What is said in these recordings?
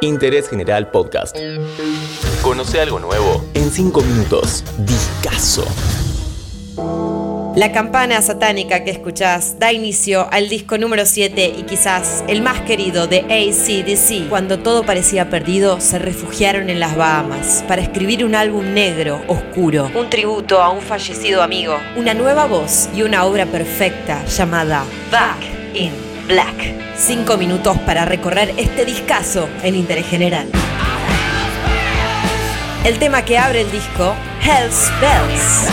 Interés General Podcast. Conoce algo nuevo en 5 minutos. Discaso. La campana satánica que escuchás da inicio al disco número 7 y quizás el más querido de ACDC. Cuando todo parecía perdido, se refugiaron en las Bahamas para escribir un álbum negro, oscuro, un tributo a un fallecido amigo, una nueva voz y una obra perfecta llamada Back in Black. Cinco minutos para recorrer este discazo en interés general. El tema que abre el disco, Hell's Bells.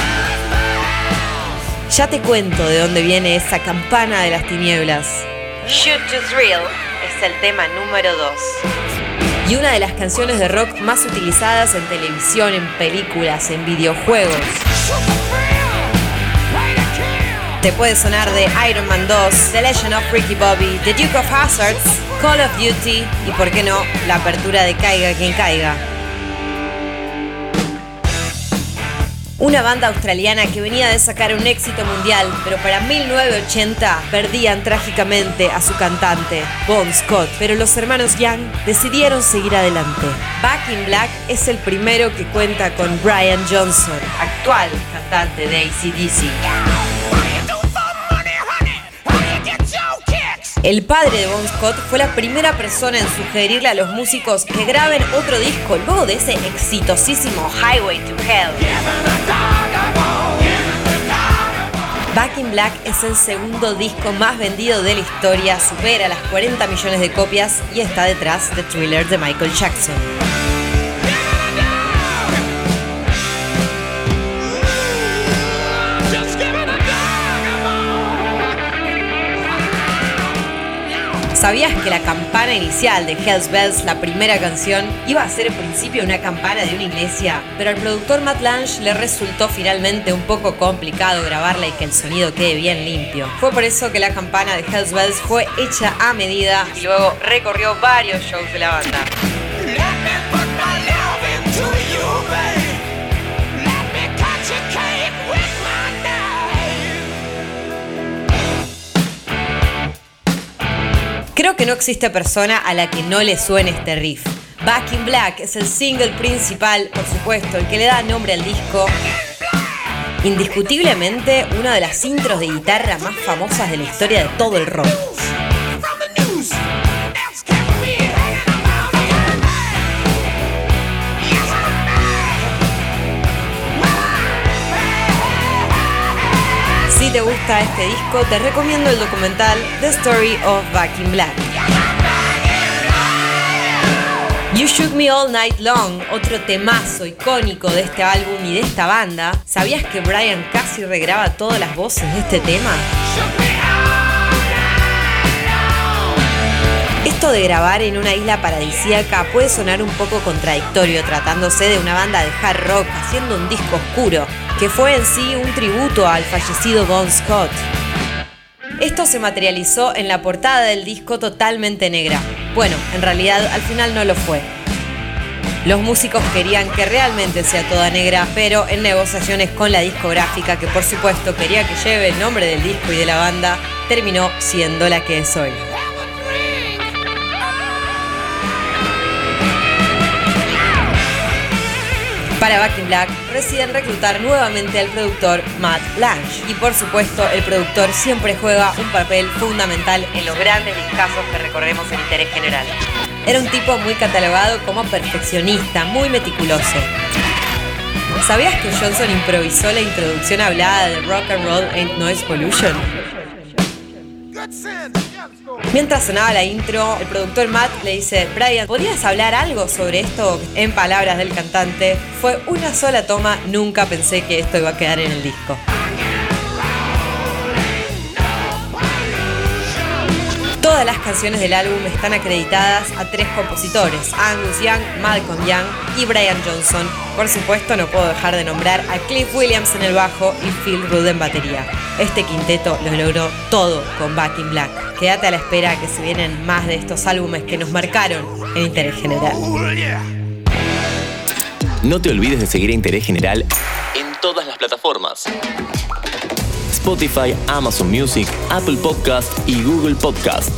Ya te cuento de dónde viene esa campana de las tinieblas. Shoot to Thrill es el tema número 2. Y una de las canciones de rock más utilizadas en televisión, en películas, en videojuegos. Te puede sonar de Iron Man 2, The Legend of Ricky Bobby, The Duke of Hazards, Call of Duty y, por qué no, la apertura de Caiga quien caiga. Una banda australiana que venía de sacar un éxito mundial, pero para 1980 perdían trágicamente a su cantante, Bon Scott. Pero los hermanos Young decidieron seguir adelante. Back in Black es el primero que cuenta con Brian Johnson, actual cantante de ACDC. El padre de Bon Scott fue la primera persona en sugerirle a los músicos que graben otro disco luego de ese exitosísimo Highway to Hell. Back in Black es el segundo disco más vendido de la historia, supera las 40 millones de copias y está detrás de Thriller de Michael Jackson. ¿Sabías que la campana inicial de Hells Bells, la primera canción, iba a ser en principio una campana de una iglesia? Pero al productor Matt Lange le resultó finalmente un poco complicado grabarla y que el sonido quede bien limpio. Fue por eso que la campana de Hells Bells fue hecha a medida y luego recorrió varios shows de la banda. Que no existe persona a la que no le suene este riff. Back in Black es el single principal, por supuesto, el que le da nombre al disco. Indiscutiblemente una de las intros de guitarra más famosas de la historia de todo el rock. Gusta este disco, te recomiendo el documental The Story of Back in Black. You Shook Me All Night Long, otro temazo icónico de este álbum y de esta banda. ¿Sabías que Brian casi regraba todas las voces de este tema? Esto de grabar en una isla paradisíaca puede sonar un poco contradictorio tratándose de una banda de hard rock haciendo un disco oscuro, que fue en sí un tributo al fallecido Bon Scott. Esto se materializó en la portada del disco totalmente negra. Bueno, en realidad al final no lo fue. Los músicos querían que realmente sea toda negra, pero en negociaciones con la discográfica, que por supuesto quería que lleve el nombre del disco y de la banda, terminó siendo la que es hoy. Para Back in Black deciden reclutar nuevamente al productor Matt Lange. Y por supuesto, el productor siempre juega un papel fundamental en los grandes discazos que recorremos en interés general. Era un tipo muy catalogado como perfeccionista, muy meticuloso. ¿Sabías que Johnson improvisó la introducción hablada de Rock and Roll Ain't Noise Pollution? Mientras sonaba la intro, el productor Matt le dice, Brian, ¿podrías hablar algo sobre esto? En palabras del cantante, fue una sola toma, nunca pensé que esto iba a quedar en el disco. Todas las canciones del álbum están acreditadas a tres compositores, Angus Young, Malcolm Young y Brian Johnson. Por supuesto no puedo dejar de nombrar a Cliff Williams en el bajo y Phil Rudd en batería. Este quinteto lo logró todo con Back in Black. Quédate a la espera que se vienen más de estos álbumes que nos marcaron en Interés General. No te olvides de seguir a Interés General en todas las plataformas. Spotify, Amazon Music, Apple Podcast y Google Podcast.